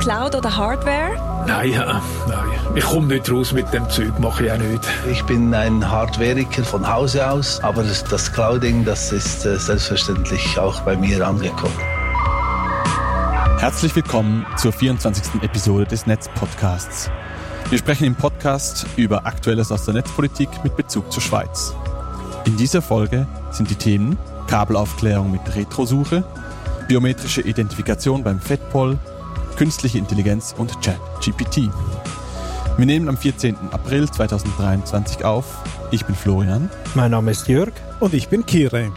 Cloud oder Hardware? Nein, äh, nein. Ich komme nicht raus mit dem Zeug, mache ich auch nicht. Ich bin ein Hardwareiker von Hause aus, aber das, das Clouding, das ist äh, selbstverständlich auch bei mir angekommen. Herzlich willkommen zur 24. Episode des Netz-Podcasts. Wir sprechen im Podcast über Aktuelles aus der Netzpolitik mit Bezug zur Schweiz. In dieser Folge sind die Themen Kabelaufklärung mit Retrosuche, biometrische Identifikation beim FedPol, künstliche Intelligenz und ChatGPT. Wir nehmen am 14. April 2023 auf. Ich bin Florian. Mein Name ist Jörg. Und ich bin Kire.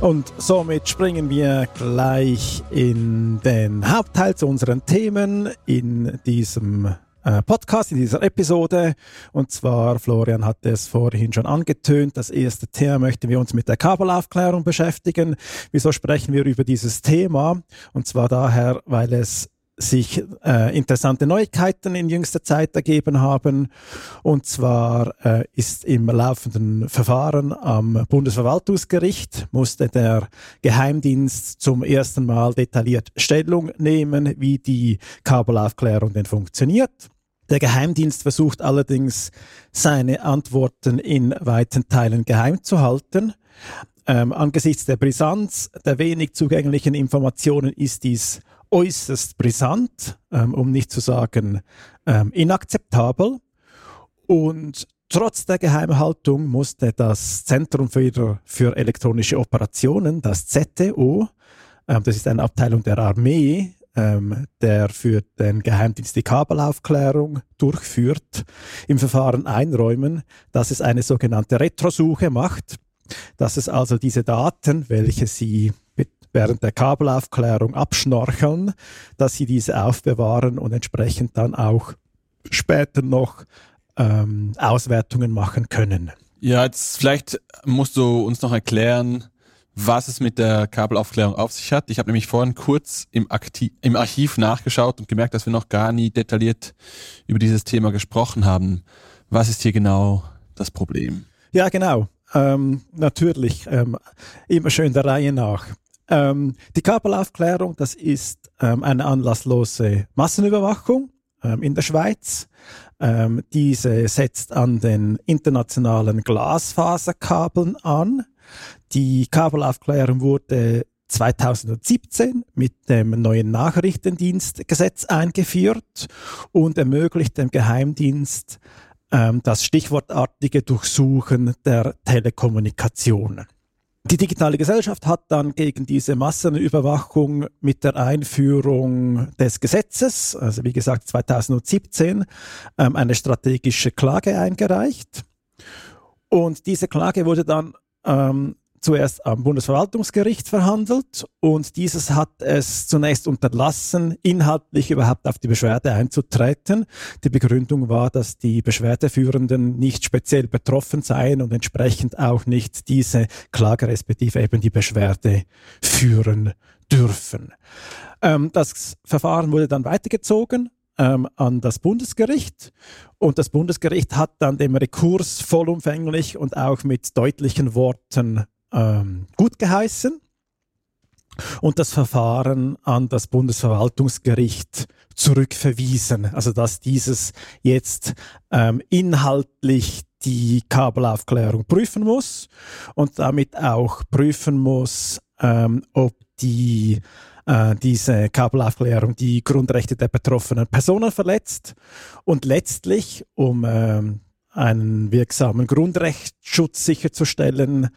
Und somit springen wir gleich in den Hauptteil zu unseren Themen in diesem Podcast, in dieser Episode. Und zwar, Florian hat es vorhin schon angetönt, das erste Thema möchten wir uns mit der Kabelaufklärung beschäftigen. Wieso sprechen wir über dieses Thema? Und zwar daher, weil es sich äh, interessante Neuigkeiten in jüngster Zeit ergeben haben. Und zwar äh, ist im laufenden Verfahren am Bundesverwaltungsgericht musste der Geheimdienst zum ersten Mal detailliert Stellung nehmen, wie die Kabelaufklärung denn funktioniert. Der Geheimdienst versucht allerdings, seine Antworten in weiten Teilen geheim zu halten. Ähm, angesichts der Brisanz der wenig zugänglichen Informationen ist dies äußerst brisant, ähm, um nicht zu sagen ähm, inakzeptabel. Und trotz der Geheimhaltung musste das Zentrum für, für elektronische Operationen, das ZTO, ähm, das ist eine Abteilung der Armee, ähm, der für den Geheimdienst die Kabelaufklärung durchführt, im Verfahren einräumen, dass es eine sogenannte Retrosuche macht, dass es also diese Daten, welche sie während der Kabelaufklärung abschnorcheln, dass sie diese aufbewahren und entsprechend dann auch später noch ähm, Auswertungen machen können. Ja, jetzt vielleicht musst du uns noch erklären, was es mit der Kabelaufklärung auf sich hat. Ich habe nämlich vorhin kurz im, Aktiv im Archiv nachgeschaut und gemerkt, dass wir noch gar nie detailliert über dieses Thema gesprochen haben. Was ist hier genau das Problem? Ja, genau. Ähm, natürlich, ähm, immer schön der Reihe nach. Ähm, die Kabelaufklärung, das ist ähm, eine anlasslose Massenüberwachung ähm, in der Schweiz. Ähm, diese setzt an den internationalen Glasfaserkabeln an. Die Kabelaufklärung wurde 2017 mit dem neuen Nachrichtendienstgesetz eingeführt und ermöglicht dem Geheimdienst ähm, das stichwortartige Durchsuchen der Telekommunikation. Die digitale Gesellschaft hat dann gegen diese Massenüberwachung mit der Einführung des Gesetzes, also wie gesagt 2017, ähm, eine strategische Klage eingereicht. Und diese Klage wurde dann ähm, zuerst am Bundesverwaltungsgericht verhandelt und dieses hat es zunächst unterlassen, inhaltlich überhaupt auf die Beschwerde einzutreten. Die Begründung war, dass die Beschwerdeführenden nicht speziell betroffen seien und entsprechend auch nicht diese Klage respektive eben die Beschwerde führen dürfen. Ähm, das Verfahren wurde dann weitergezogen ähm, an das Bundesgericht. Und das Bundesgericht hat dann dem Rekurs vollumfänglich und auch mit deutlichen Worten ähm, gut geheißen und das Verfahren an das Bundesverwaltungsgericht zurückverwiesen. Also dass dieses jetzt ähm, inhaltlich die Kabelaufklärung prüfen muss und damit auch prüfen muss, ähm, ob die äh, diese Kabelaufklärung die Grundrechte der betroffenen Personen verletzt und letztlich, um ähm, einen wirksamen Grundrechtsschutz sicherzustellen,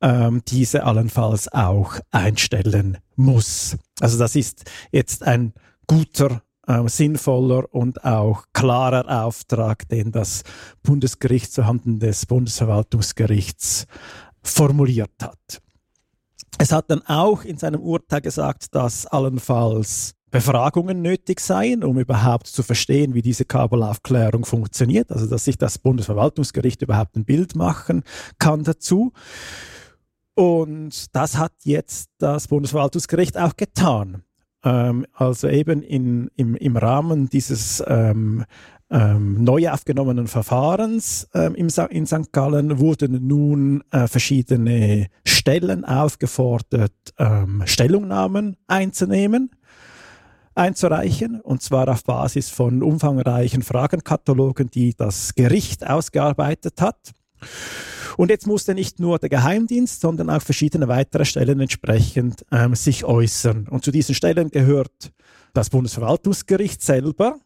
ähm, diese allenfalls auch einstellen muss. Also das ist jetzt ein guter, äh, sinnvoller und auch klarer Auftrag, den das Bundesgericht zuhanden des Bundesverwaltungsgerichts formuliert hat. Es hat dann auch in seinem Urteil gesagt, dass allenfalls Befragungen nötig seien, um überhaupt zu verstehen, wie diese Kabelaufklärung funktioniert, also dass sich das Bundesverwaltungsgericht überhaupt ein Bild machen kann dazu. Und das hat jetzt das Bundesverwaltungsgericht auch getan. Ähm, also eben in, im, im Rahmen dieses ähm, ähm, neu aufgenommenen Verfahrens ähm, in St. Gallen wurden nun äh, verschiedene Stellen aufgefordert, ähm, Stellungnahmen einzunehmen. einzureichen, und zwar auf Basis von umfangreichen Fragenkatalogen, die das Gericht ausgearbeitet hat. Und jetzt musste nicht nur der Geheimdienst, sondern auch verschiedene weitere Stellen entsprechend ähm, sich äußern. Und zu diesen Stellen gehört das Bundesverwaltungsgericht selber.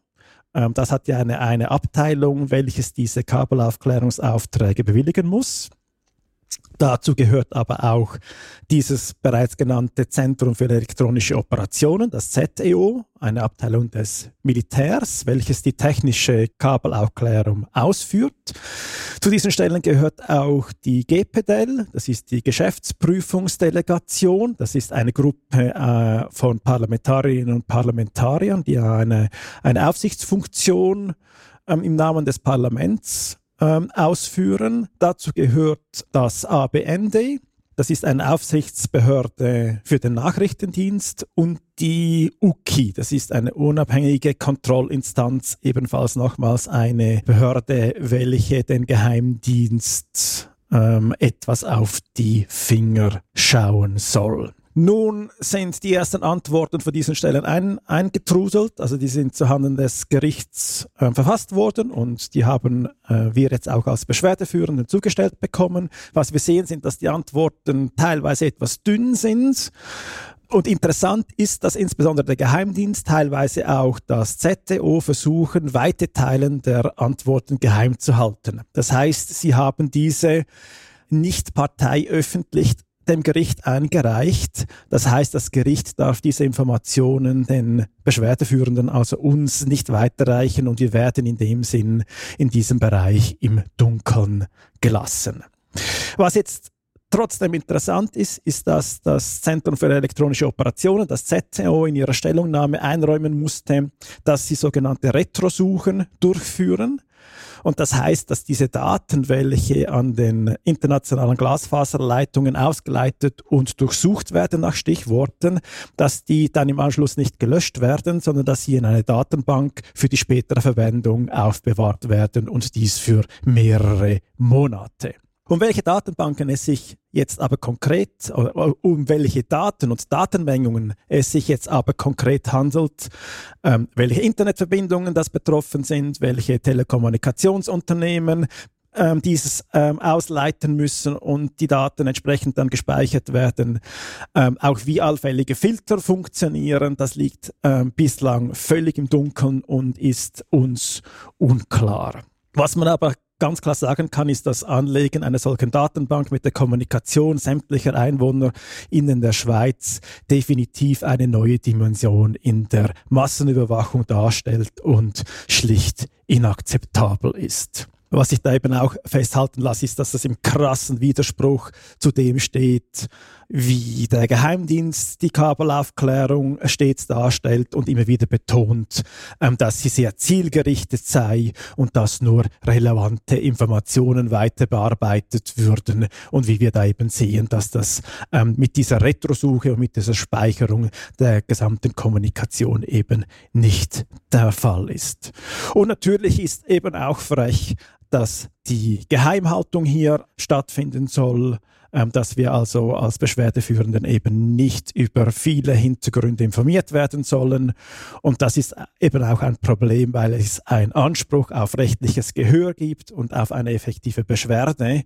Ähm, das hat ja eine, eine Abteilung, welches diese Kabelaufklärungsaufträge bewilligen muss. Dazu gehört aber auch dieses bereits genannte Zentrum für elektronische Operationen, das ZEO, eine Abteilung des Militärs, welches die technische Kabelaufklärung ausführt. Zu diesen Stellen gehört auch die GPDEL, das ist die Geschäftsprüfungsdelegation. Das ist eine Gruppe äh, von Parlamentarierinnen und Parlamentariern, die eine, eine Aufsichtsfunktion ähm, im Namen des Parlaments ähm, ausführen. Dazu gehört das ABND, das ist eine Aufsichtsbehörde für den Nachrichtendienst und die UKI, das ist eine unabhängige Kontrollinstanz, ebenfalls nochmals eine Behörde, welche den Geheimdienst ähm, etwas auf die Finger schauen soll. Nun sind die ersten Antworten von diesen Stellen ein, eingetruselt, also die sind zuhanden des Gerichts äh, verfasst worden und die haben äh, wir jetzt auch als Beschwerdeführenden zugestellt bekommen. Was wir sehen, sind, dass die Antworten teilweise etwas dünn sind. Und interessant ist, dass insbesondere der Geheimdienst, teilweise auch das ZTO versuchen, weite Teilen der Antworten geheim zu halten. Das heißt, sie haben diese nicht parteiöffentlich dem Gericht eingereicht. Das heißt, das Gericht darf diese Informationen den Beschwerdeführenden, also uns, nicht weiterreichen und wir werden in dem Sinn in diesem Bereich im Dunkeln gelassen. Was jetzt trotzdem interessant ist, ist, dass das Zentrum für elektronische Operationen, das ZTO, in ihrer Stellungnahme einräumen musste, dass sie sogenannte Retrosuchen durchführen. Und das heißt, dass diese Daten, welche an den internationalen Glasfaserleitungen ausgeleitet und durchsucht werden nach Stichworten, dass die dann im Anschluss nicht gelöscht werden, sondern dass sie in eine Datenbank für die spätere Verwendung aufbewahrt werden und dies für mehrere Monate. Um welche Datenbanken es sich jetzt aber konkret, um welche Daten und Datenmengungen es sich jetzt aber konkret handelt, ähm, welche Internetverbindungen das betroffen sind, welche Telekommunikationsunternehmen ähm, dieses ähm, ausleiten müssen und die Daten entsprechend dann gespeichert werden. Ähm, auch wie allfällige Filter funktionieren, das liegt ähm, bislang völlig im Dunkeln und ist uns unklar. Was man aber ganz klar sagen kann, ist das Anlegen einer solchen Datenbank mit der Kommunikation sämtlicher Einwohner in der Schweiz definitiv eine neue Dimension in der Massenüberwachung darstellt und schlicht inakzeptabel ist. Was ich da eben auch festhalten lasse, ist, dass das im krassen Widerspruch zu dem steht, wie der Geheimdienst die Kabelaufklärung stets darstellt und immer wieder betont, ähm, dass sie sehr zielgerichtet sei und dass nur relevante Informationen weiter bearbeitet würden und wie wir da eben sehen, dass das ähm, mit dieser Retrosuche und mit dieser Speicherung der gesamten Kommunikation eben nicht der Fall ist. Und natürlich ist eben auch frech, dass die Geheimhaltung hier stattfinden soll, dass wir also als Beschwerdeführenden eben nicht über viele Hintergründe informiert werden sollen. Und das ist eben auch ein Problem, weil es einen Anspruch auf rechtliches Gehör gibt und auf eine effektive Beschwerde.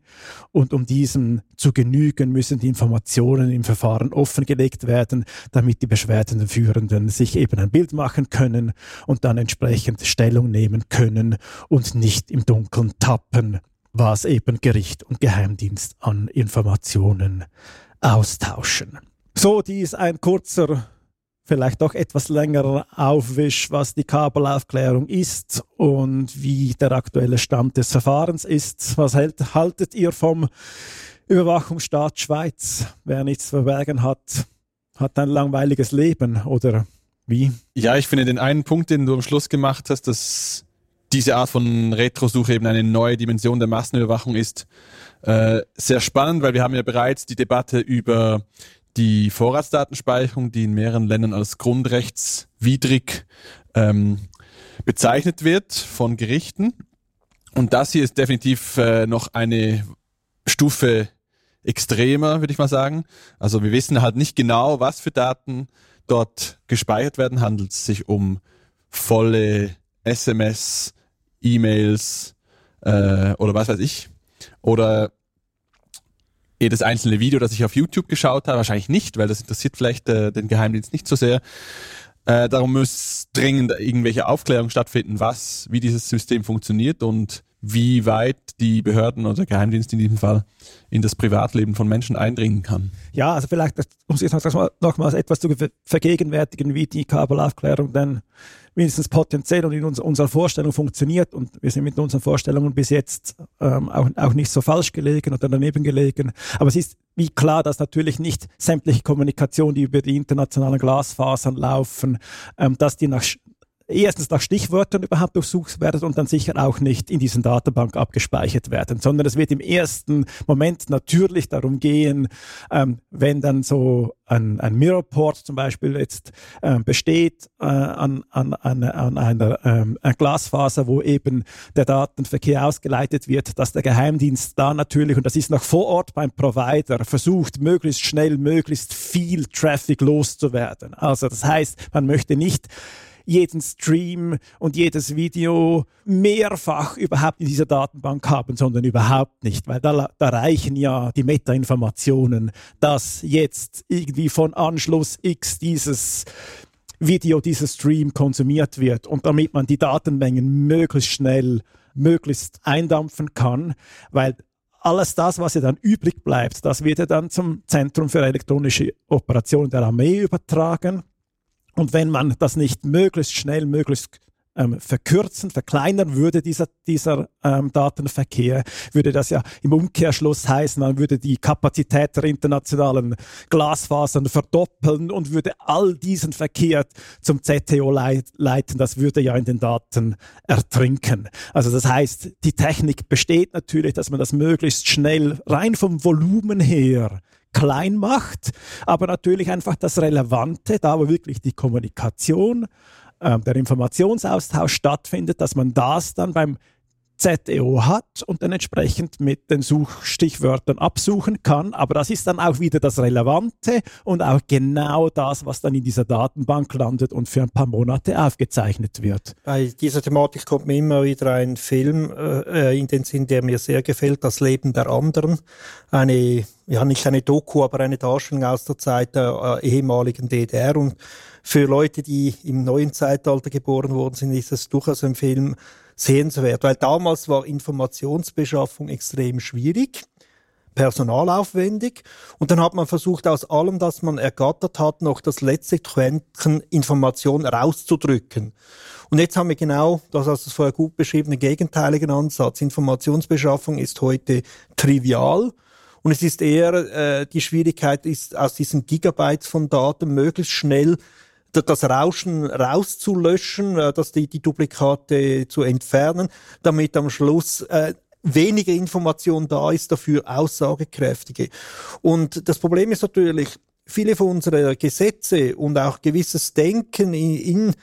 Und um diesem zu genügen, müssen die Informationen im Verfahren offengelegt werden, damit die Beschwerdenführenden sich eben ein Bild machen können und dann entsprechend Stellung nehmen können und nicht im Dunkeln tappen was eben Gericht und Geheimdienst an Informationen austauschen. So, dies ein kurzer, vielleicht doch etwas längerer Aufwisch, was die Kabelaufklärung ist und wie der aktuelle Stand des Verfahrens ist. Was hält, haltet ihr vom Überwachungsstaat Schweiz? Wer nichts verbergen hat, hat ein langweiliges Leben oder wie? Ja, ich finde den einen Punkt, den du am Schluss gemacht hast, dass diese Art von Retrosuche eben eine neue Dimension der Massenüberwachung ist. Äh, sehr spannend, weil wir haben ja bereits die Debatte über die Vorratsdatenspeicherung, die in mehreren Ländern als grundrechtswidrig ähm, bezeichnet wird von Gerichten. Und das hier ist definitiv äh, noch eine Stufe extremer, würde ich mal sagen. Also wir wissen halt nicht genau, was für Daten dort gespeichert werden, handelt es sich um volle SMS, E-Mails äh, oder was weiß ich. Oder jedes einzelne Video, das ich auf YouTube geschaut habe, wahrscheinlich nicht, weil das interessiert vielleicht äh, den Geheimdienst nicht so sehr. Äh, darum muss dringend irgendwelche Aufklärung stattfinden, was, wie dieses System funktioniert und wie weit die Behörden oder der Geheimdienst in diesem Fall in das Privatleben von Menschen eindringen kann. Ja, also vielleicht, um sich nochmals etwas zu vergegenwärtigen, wie die Kabelaufklärung dann mindestens potenziell und in uns, unserer Vorstellung funktioniert. Und wir sind mit unseren Vorstellungen bis jetzt ähm, auch, auch nicht so falsch gelegen oder daneben gelegen. Aber es ist wie klar, dass natürlich nicht sämtliche Kommunikation, die über die internationalen Glasfasern laufen, ähm, dass die nach erstens nach Stichwörtern überhaupt durchsucht werden und dann sicher auch nicht in diesen Datenbank abgespeichert werden, sondern es wird im ersten Moment natürlich darum gehen, ähm, wenn dann so ein, ein Mirrorport zum Beispiel jetzt ähm, besteht äh, an, an, an, an einer ähm, Glasfaser, wo eben der Datenverkehr ausgeleitet wird, dass der Geheimdienst da natürlich, und das ist noch vor Ort beim Provider, versucht, möglichst schnell, möglichst viel Traffic loszuwerden. Also das heißt, man möchte nicht jeden Stream und jedes Video mehrfach überhaupt in dieser Datenbank haben, sondern überhaupt nicht, weil da, da reichen ja die Metainformationen, dass jetzt irgendwie von Anschluss X dieses Video, dieses Stream konsumiert wird und damit man die Datenmengen möglichst schnell, möglichst eindampfen kann, weil alles das, was ja dann übrig bleibt, das wird ja dann zum Zentrum für elektronische Operationen der Armee übertragen. Und wenn man das nicht möglichst schnell, möglichst ähm, verkürzen, verkleinern würde, dieser, dieser ähm, Datenverkehr, würde das ja im Umkehrschluss heißen, man würde die Kapazität der internationalen Glasfasern verdoppeln und würde all diesen Verkehr zum ZTO leit leiten. Das würde ja in den Daten ertrinken. Also das heißt, die Technik besteht natürlich, dass man das möglichst schnell rein vom Volumen her klein macht, aber natürlich einfach das Relevante, da wo wirklich die Kommunikation, äh, der Informationsaustausch stattfindet, dass man das dann beim ZEO hat und dann entsprechend mit den Suchstichwörtern absuchen kann. Aber das ist dann auch wieder das Relevante und auch genau das, was dann in dieser Datenbank landet und für ein paar Monate aufgezeichnet wird. Bei dieser Thematik kommt mir immer wieder ein Film äh, äh in den Sinn, der mir sehr gefällt, Das Leben der anderen. Eine, ja nicht eine Doku, aber eine Darstellung aus der Zeit der äh, ehemaligen DDR und für Leute, die im neuen Zeitalter geboren worden sind, ist es durchaus ein Film, sehenswert, weil damals war Informationsbeschaffung extrem schwierig personalaufwendig. Und dann hat man versucht, aus allem, das man ergattert hat, noch das letzte Quäntchen Information rauszudrücken. Und jetzt haben wir genau das, hast du vorher gut beschriebene gegenteiligen Ansatz. Informationsbeschaffung ist heute trivial. Und es ist eher, äh, die Schwierigkeit ist, aus diesen Gigabytes von Daten möglichst schnell das Rauschen rauszulöschen, äh, dass die, die Duplikate zu entfernen, damit am Schluss äh, weniger Information da ist, dafür aussagekräftige. Und das Problem ist natürlich, viele von unseren Gesetze und auch gewisses Denken in,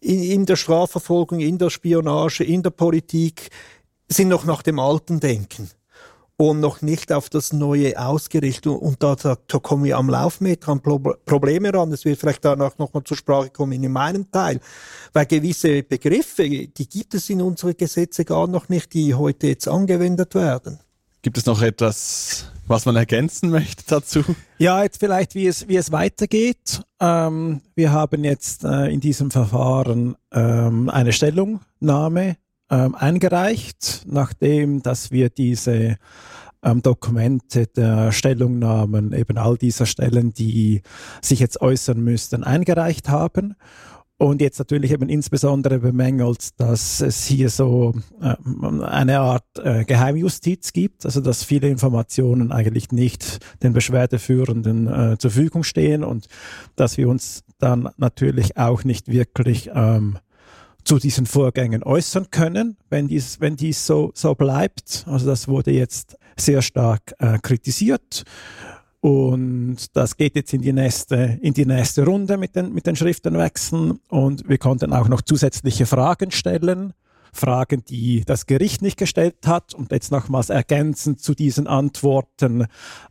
in, in der Strafverfolgung, in der Spionage, in der Politik sind noch nach dem alten Denken und noch nicht auf das Neue ausgerichtet. Und da, da, da kommen wir am Laufmeter an Probleme ran. Das wird vielleicht danach nochmal zur Sprache kommen in meinem Teil. Weil gewisse Begriffe, die gibt es in unseren Gesetze gar noch nicht, die heute jetzt angewendet werden. Gibt es noch etwas, was man ergänzen möchte dazu? Ja, jetzt vielleicht, wie es, wie es weitergeht. Ähm, wir haben jetzt äh, in diesem Verfahren ähm, eine Stellungnahme ähm, eingereicht, nachdem dass wir diese ähm, Dokumente der Stellungnahmen eben all dieser Stellen, die sich jetzt äußern müssten, eingereicht haben. Und jetzt natürlich eben insbesondere bemängelt, dass es hier so äh, eine Art äh, Geheimjustiz gibt, also dass viele Informationen eigentlich nicht den Beschwerdeführenden äh, zur Verfügung stehen und dass wir uns dann natürlich auch nicht wirklich ähm, zu diesen Vorgängen äußern können, wenn dies, wenn dies so, so bleibt. Also das wurde jetzt sehr stark äh, kritisiert. Und das geht jetzt in die nächste, in die nächste Runde mit den, mit den Schriftenwechseln. Und wir konnten auch noch zusätzliche Fragen stellen. Fragen, die das Gericht nicht gestellt hat und jetzt nochmals ergänzend zu diesen Antworten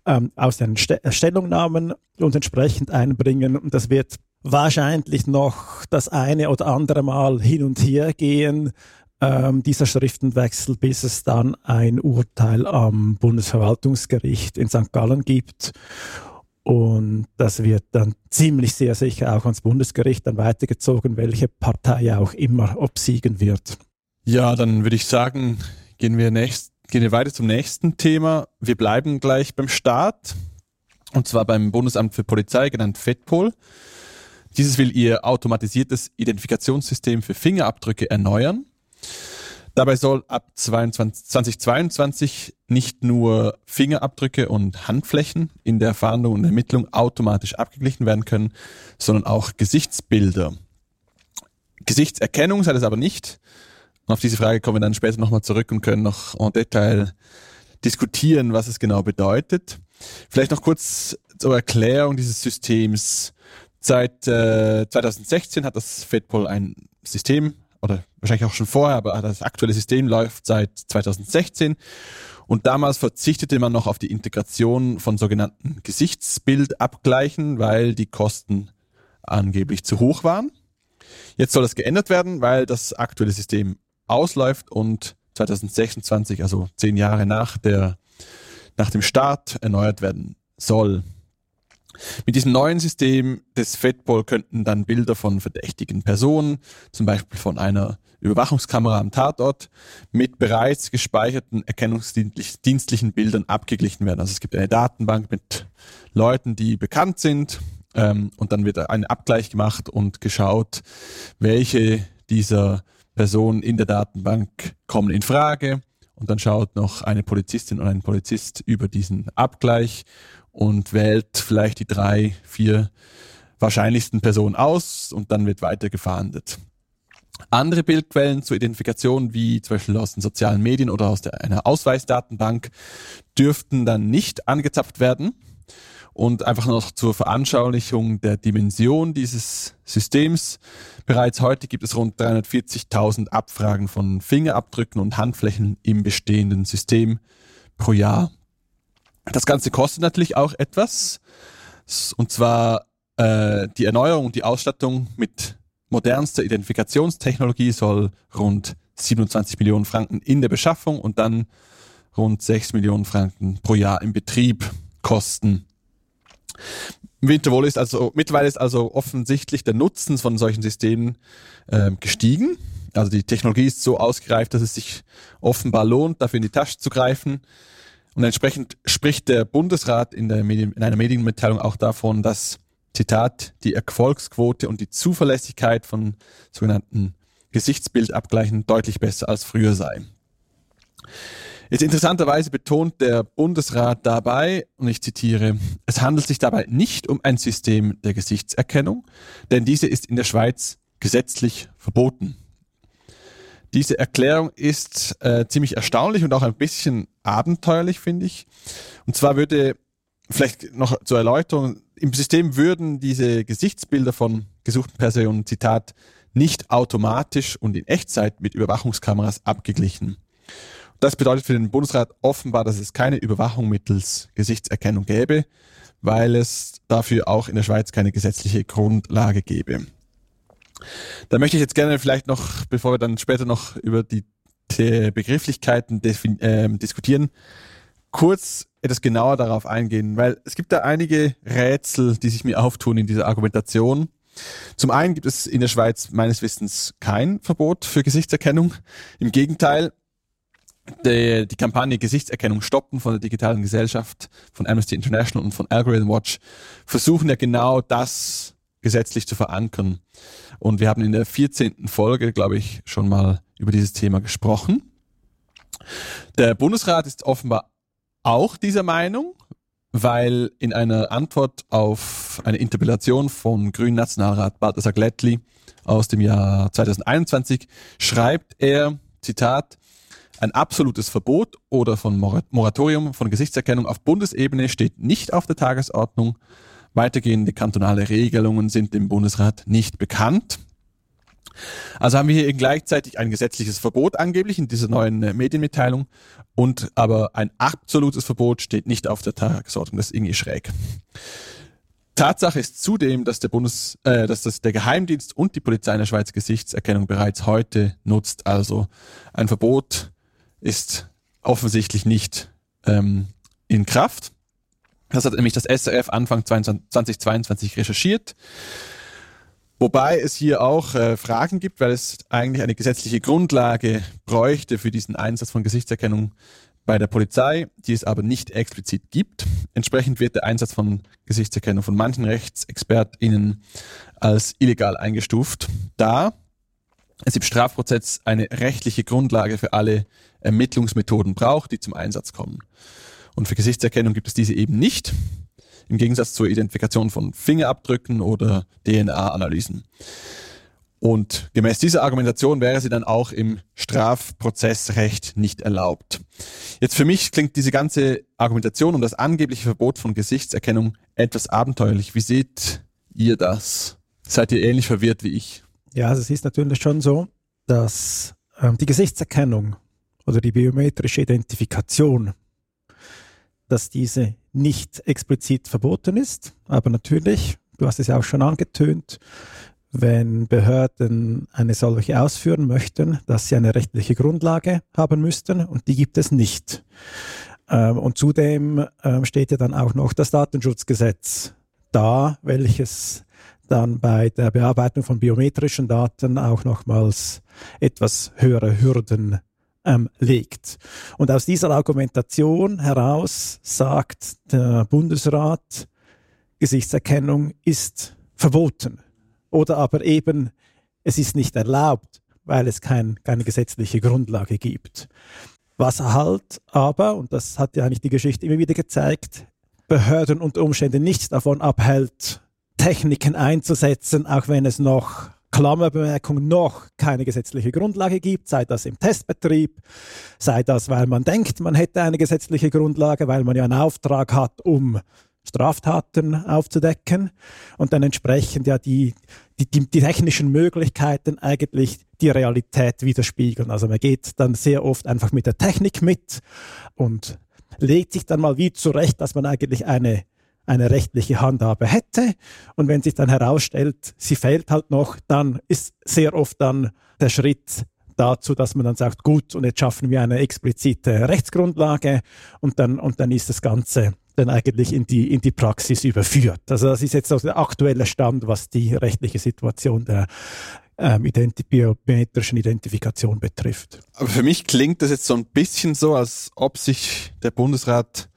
ähm, aus den St Stellungnahmen und entsprechend einbringen. Und das wird wahrscheinlich noch das eine oder andere Mal hin und her gehen, ähm, dieser Schriftenwechsel, bis es dann ein Urteil am Bundesverwaltungsgericht in St. Gallen gibt. Und das wird dann ziemlich sehr sicher auch ans Bundesgericht dann weitergezogen, welche Partei auch immer obsiegen wird. Ja, dann würde ich sagen, gehen wir, nächst, gehen wir weiter zum nächsten Thema. Wir bleiben gleich beim Staat. Und zwar beim Bundesamt für Polizei, genannt FEDPOL. Dieses will ihr automatisiertes Identifikationssystem für Fingerabdrücke erneuern. Dabei soll ab 22, 2022 nicht nur Fingerabdrücke und Handflächen in der Fahndung und Ermittlung automatisch abgeglichen werden können, sondern auch Gesichtsbilder. Gesichtserkennung sei das aber nicht. Und auf diese Frage kommen wir dann später nochmal zurück und können noch en Detail diskutieren, was es genau bedeutet. Vielleicht noch kurz zur Erklärung dieses Systems. Seit äh, 2016 hat das FedPol ein System, oder wahrscheinlich auch schon vorher, aber das aktuelle System läuft seit 2016. Und damals verzichtete man noch auf die Integration von sogenannten Gesichtsbildabgleichen, weil die Kosten angeblich zu hoch waren. Jetzt soll das geändert werden, weil das aktuelle System ausläuft und 2026, also zehn Jahre nach der nach dem Start erneuert werden soll. Mit diesem neuen System des FedPol könnten dann Bilder von verdächtigen Personen, zum Beispiel von einer Überwachungskamera am Tatort, mit bereits gespeicherten erkennungsdienstlichen Bildern abgeglichen werden. Also es gibt eine Datenbank mit Leuten, die bekannt sind, ähm, und dann wird ein Abgleich gemacht und geschaut, welche dieser Personen in der Datenbank kommen in Frage und dann schaut noch eine Polizistin und ein Polizist über diesen Abgleich und wählt vielleicht die drei, vier wahrscheinlichsten Personen aus und dann wird weiter gefahndet. Andere Bildquellen zur Identifikation, wie zum Beispiel aus den sozialen Medien oder aus der, einer Ausweisdatenbank, dürften dann nicht angezapft werden. Und einfach noch zur Veranschaulichung der Dimension dieses Systems. Bereits heute gibt es rund 340.000 Abfragen von Fingerabdrücken und Handflächen im bestehenden System pro Jahr. Das Ganze kostet natürlich auch etwas. Und zwar äh, die Erneuerung und die Ausstattung mit modernster Identifikationstechnologie soll rund 27 Millionen Franken in der Beschaffung und dann rund 6 Millionen Franken pro Jahr im Betrieb kosten. Mittlerweile ist also, mittlerweile ist also offensichtlich der Nutzen von solchen Systemen äh, gestiegen. Also die Technologie ist so ausgereift, dass es sich offenbar lohnt, dafür in die Tasche zu greifen. Und entsprechend spricht der Bundesrat in, der Medien, in einer Medienmitteilung auch davon, dass, Zitat, die Erfolgsquote und die Zuverlässigkeit von sogenannten Gesichtsbildabgleichen deutlich besser als früher sei. Jetzt interessanterweise betont der Bundesrat dabei, und ich zitiere, es handelt sich dabei nicht um ein System der Gesichtserkennung, denn diese ist in der Schweiz gesetzlich verboten. Diese Erklärung ist äh, ziemlich erstaunlich und auch ein bisschen abenteuerlich, finde ich. Und zwar würde, vielleicht noch zur Erläuterung, im System würden diese Gesichtsbilder von gesuchten Personen, Zitat, nicht automatisch und in Echtzeit mit Überwachungskameras abgeglichen. Das bedeutet für den Bundesrat offenbar, dass es keine Überwachung mittels Gesichtserkennung gäbe, weil es dafür auch in der Schweiz keine gesetzliche Grundlage gäbe. Da möchte ich jetzt gerne vielleicht noch, bevor wir dann später noch über die Begrifflichkeiten äh, diskutieren, kurz etwas genauer darauf eingehen, weil es gibt da einige Rätsel, die sich mir auftun in dieser Argumentation. Zum einen gibt es in der Schweiz meines Wissens kein Verbot für Gesichtserkennung. Im Gegenteil, die, die Kampagne Gesichtserkennung stoppen von der digitalen Gesellschaft, von Amnesty International und von Algorithm Watch versuchen ja genau das gesetzlich zu verankern. Und wir haben in der 14. Folge, glaube ich, schon mal über dieses Thema gesprochen. Der Bundesrat ist offenbar auch dieser Meinung, weil in einer Antwort auf eine Interpellation von Grünen Nationalrat Balthasar Glättli aus dem Jahr 2021 schreibt er, Zitat, ein absolutes Verbot oder von Moratorium von Gesichtserkennung auf Bundesebene steht nicht auf der Tagesordnung. Weitergehende kantonale Regelungen sind dem Bundesrat nicht bekannt. Also haben wir hier gleichzeitig ein gesetzliches Verbot angeblich in dieser neuen äh, Medienmitteilung und aber ein absolutes Verbot steht nicht auf der Tagesordnung. Das ist irgendwie schräg. Tatsache ist zudem, dass der Bundes, äh, dass das der Geheimdienst und die Polizei in der Schweiz Gesichtserkennung bereits heute nutzt. Also ein Verbot ist offensichtlich nicht ähm, in Kraft. Das hat nämlich das SRF Anfang 2022 recherchiert. Wobei es hier auch äh, Fragen gibt, weil es eigentlich eine gesetzliche Grundlage bräuchte für diesen Einsatz von Gesichtserkennung bei der Polizei, die es aber nicht explizit gibt. Entsprechend wird der Einsatz von Gesichtserkennung von manchen RechtsexpertInnen als illegal eingestuft, da es im Strafprozess eine rechtliche Grundlage für alle Ermittlungsmethoden braucht, die zum Einsatz kommen. Und für Gesichtserkennung gibt es diese eben nicht, im Gegensatz zur Identifikation von Fingerabdrücken oder DNA-Analysen. Und gemäß dieser Argumentation wäre sie dann auch im Strafprozessrecht nicht erlaubt. Jetzt für mich klingt diese ganze Argumentation um das angebliche Verbot von Gesichtserkennung etwas abenteuerlich. Wie seht ihr das? Seid ihr ähnlich verwirrt wie ich? Ja, also es ist natürlich schon so, dass ähm, die Gesichtserkennung oder die biometrische Identifikation, dass diese nicht explizit verboten ist. Aber natürlich, du hast es ja auch schon angetönt, wenn Behörden eine solche ausführen möchten, dass sie eine rechtliche Grundlage haben müssten und die gibt es nicht. Ähm, und zudem ähm, steht ja dann auch noch das Datenschutzgesetz da, welches dann bei der Bearbeitung von biometrischen Daten auch nochmals etwas höhere Hürden ähm, legt. Und aus dieser Argumentation heraus sagt der Bundesrat, Gesichtserkennung ist verboten. Oder aber eben, es ist nicht erlaubt, weil es kein, keine gesetzliche Grundlage gibt. Was halt aber, und das hat ja eigentlich die Geschichte immer wieder gezeigt, Behörden und Umstände nichts davon abhält, Techniken einzusetzen, auch wenn es noch Klammerbemerkung noch keine gesetzliche Grundlage gibt, sei das im Testbetrieb, sei das, weil man denkt, man hätte eine gesetzliche Grundlage, weil man ja einen Auftrag hat, um Straftaten aufzudecken und dann entsprechend ja die, die, die, die technischen Möglichkeiten eigentlich die Realität widerspiegeln. Also man geht dann sehr oft einfach mit der Technik mit und legt sich dann mal wie zurecht, dass man eigentlich eine eine rechtliche Handhabe hätte. Und wenn sich dann herausstellt, sie fehlt halt noch, dann ist sehr oft dann der Schritt dazu, dass man dann sagt, gut, und jetzt schaffen wir eine explizite Rechtsgrundlage und dann, und dann ist das Ganze dann eigentlich in die, in die Praxis überführt. Also das ist jetzt also der aktuelle Stand, was die rechtliche Situation der ähm, identi biometrischen Identifikation betrifft. Aber für mich klingt das jetzt so ein bisschen so, als ob sich der Bundesrat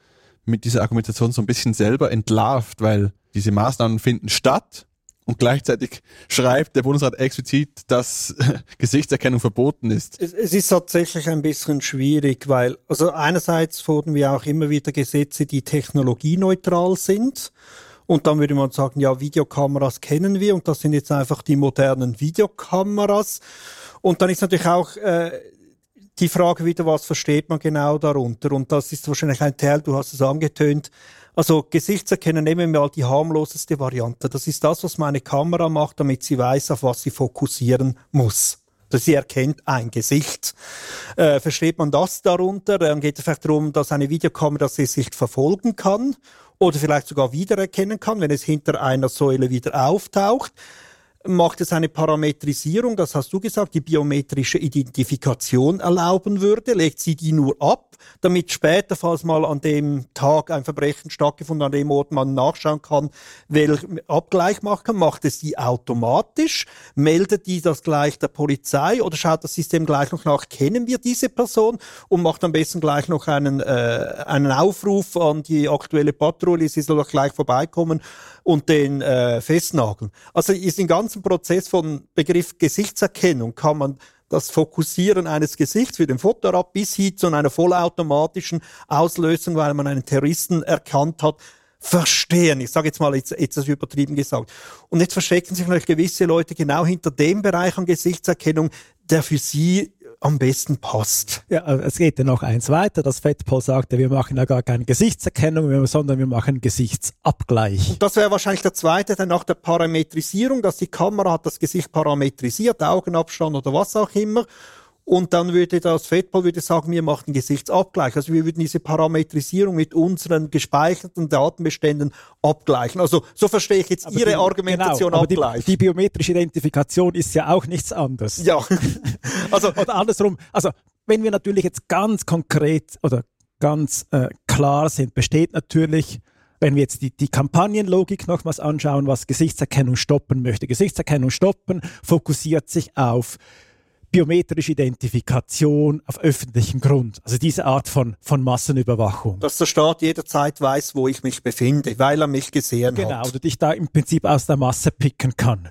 mit dieser Argumentation so ein bisschen selber entlarvt, weil diese Maßnahmen finden statt und gleichzeitig schreibt der Bundesrat explizit, dass Gesichtserkennung verboten ist. Es, es, ist tatsächlich ein bisschen schwierig, weil, also einerseits fordern wir auch immer wieder Gesetze, die technologieneutral sind. Und dann würde man sagen, ja, Videokameras kennen wir und das sind jetzt einfach die modernen Videokameras. Und dann ist natürlich auch äh, die Frage wieder, was versteht man genau darunter? Und das ist wahrscheinlich ein Teil, du hast es angetönt. Also Gesichtserkennen nehmen wir mal die harmloseste Variante. Das ist das, was meine Kamera macht, damit sie weiß, auf was sie fokussieren muss. Also sie erkennt ein Gesicht. Äh, versteht man das darunter? Dann geht es vielleicht darum, dass eine Videokamera das Gesicht verfolgen kann oder vielleicht sogar wiedererkennen kann, wenn es hinter einer Säule wieder auftaucht macht es eine Parametrisierung, das hast du gesagt, die biometrische Identifikation erlauben würde, legt sie die nur ab, damit später, falls mal an dem Tag ein Verbrechen stattgefunden, an dem Ort man nachschauen kann, welchen Abgleich machen kann, macht es die automatisch, meldet die das gleich der Polizei oder schaut das System gleich noch nach, kennen wir diese Person und macht am besten gleich noch einen, äh, einen Aufruf an die aktuelle Patrouille, sie soll doch gleich vorbeikommen und den äh, festnageln. Also ist im ganzen Prozess von Begriff Gesichtserkennung kann man das Fokussieren eines Gesichts für den Fotorab bis hin zu einer vollautomatischen Auslösung, weil man einen Terroristen erkannt hat, verstehen. Ich sage jetzt mal, jetzt, jetzt das übertrieben gesagt. Und jetzt verstecken sich vielleicht gewisse Leute genau hinter dem Bereich an Gesichtserkennung, der für sie am besten passt. Ja, es geht ja noch eins weiter. Das FedPol sagte, wir machen ja gar keine Gesichtserkennung, sondern wir machen Gesichtsabgleich. Und das wäre wahrscheinlich der zweite, dann nach der Parametrisierung, dass die Kamera hat das Gesicht parametrisiert, Augenabstand oder was auch immer. Und dann würde das FEDPOL würde sagen, wir machen Gesichtsabgleich. Also wir würden diese Parametrisierung mit unseren gespeicherten Datenbeständen abgleichen. Also so verstehe ich jetzt aber Ihre die, Argumentation genau, abgleich. Die, die, biometrische Identifikation ist ja auch nichts anderes. Ja. also oder andersrum. Also wenn wir natürlich jetzt ganz konkret oder ganz äh, klar sind, besteht natürlich wenn wir jetzt die, die Kampagnenlogik nochmals anschauen, was Gesichtserkennung stoppen möchte. Gesichtserkennung stoppen fokussiert sich auf biometrische Identifikation auf öffentlichem Grund. Also diese Art von, von Massenüberwachung. Dass der Staat jederzeit weiß, wo ich mich befinde, weil er mich gesehen genau, hat. Genau, und dich da im Prinzip aus der Masse picken kann.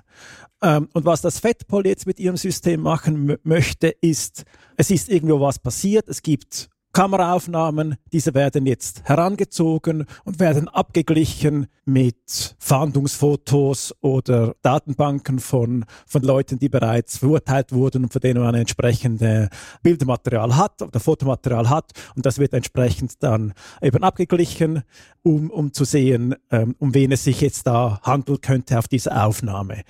Ähm, und was das FedPol jetzt mit ihrem System machen möchte, ist, es ist irgendwo was passiert, es gibt Kameraaufnahmen, diese werden jetzt herangezogen und werden abgeglichen mit Fahndungsfotos oder Datenbanken von, von Leuten, die bereits verurteilt wurden und von denen man entsprechende Bildmaterial hat oder Fotomaterial hat. Und das wird entsprechend dann eben abgeglichen, um, um zu sehen, ähm, um wen es sich jetzt da handeln könnte auf diese Aufnahme.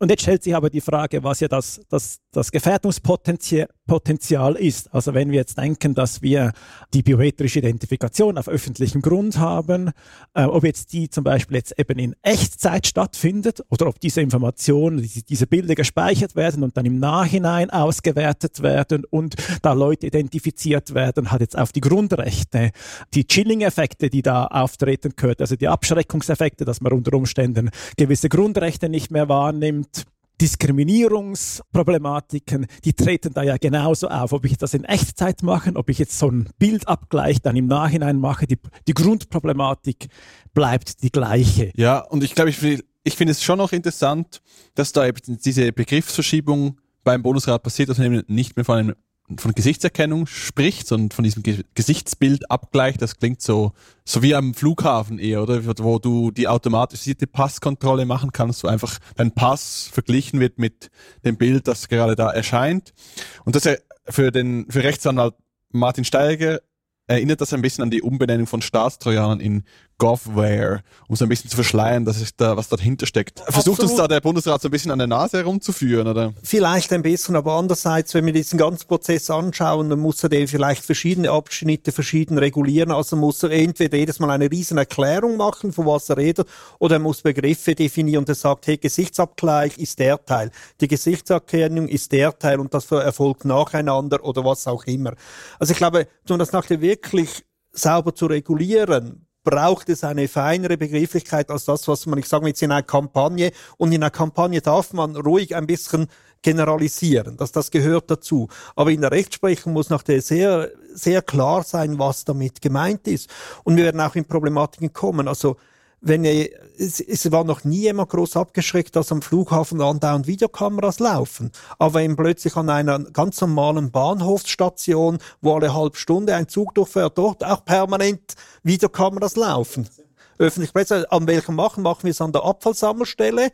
Und jetzt stellt sich aber die Frage, was ja das, das, das Gefährdungspotenzial Potenzial ist. Also wenn wir jetzt denken, dass wir die biometrische Identifikation auf öffentlichem Grund haben, äh, ob jetzt die zum Beispiel jetzt eben in Echtzeit stattfindet oder ob diese Informationen, diese, diese Bilder gespeichert werden und dann im Nachhinein ausgewertet werden und da Leute identifiziert werden, hat jetzt auf die Grundrechte, die Chilling-Effekte, die da auftreten können, also die Abschreckungseffekte, dass man unter Umständen gewisse Grundrechte nicht mehr wahrnimmt, Diskriminierungsproblematiken, die treten da ja genauso auf. Ob ich das in Echtzeit mache, ob ich jetzt so ein Bildabgleich dann im Nachhinein mache, die, die Grundproblematik bleibt die gleiche. Ja, und ich glaube, ich, ich finde es schon noch interessant, dass da eben diese Begriffsverschiebung beim Bundesrat passiert, dass man eben nicht mehr von einem von Gesichtserkennung spricht, sondern von diesem Ge Gesichtsbildabgleich. Das klingt so, so wie am Flughafen eher, oder? Wo du die automatisierte Passkontrolle machen kannst, wo einfach dein Pass verglichen wird mit dem Bild, das gerade da erscheint. Und das ist für den, für Rechtsanwalt Martin Steiger erinnert das ein bisschen an die Umbenennung von Staatstrojanern in Govware, um so ein bisschen zu verschleiern, dass es da was dahinter steckt. Versucht Absolut. uns da der Bundesrat so ein bisschen an der Nase herumzuführen, oder? Vielleicht ein bisschen, aber andererseits, wenn wir diesen ganzen Prozess anschauen, dann muss er den vielleicht verschiedene Abschnitte verschieden regulieren. Also muss er entweder jedes Mal eine riesen Erklärung machen, von was er redet, oder er muss Begriffe definieren und er sagt, hey, Gesichtsabgleich ist der Teil, die Gesichtserkennung ist der Teil und das erfolgt nacheinander oder was auch immer. Also ich glaube, um das nachher wirklich sauber zu regulieren, braucht es eine feinere Begrifflichkeit als das, was man, ich sage jetzt in einer Kampagne. Und in einer Kampagne darf man ruhig ein bisschen generalisieren, dass das gehört dazu. Aber in der Rechtsprechung muss noch sehr, sehr klar sein, was damit gemeint ist. Und wir werden auch in Problematiken kommen. Also, wenn ihr, es, es war noch nie jemand groß abgeschreckt, dass am Flughafen andauernd Videokameras laufen. Aber wenn plötzlich an einer ganz normalen Bahnhofsstation, wo alle halbe Stunde ein Zug durchfährt, dort auch permanent Videokameras laufen. Öffentlich Presse, an welchem machen? Machen wir es an der Abfallsammelstelle?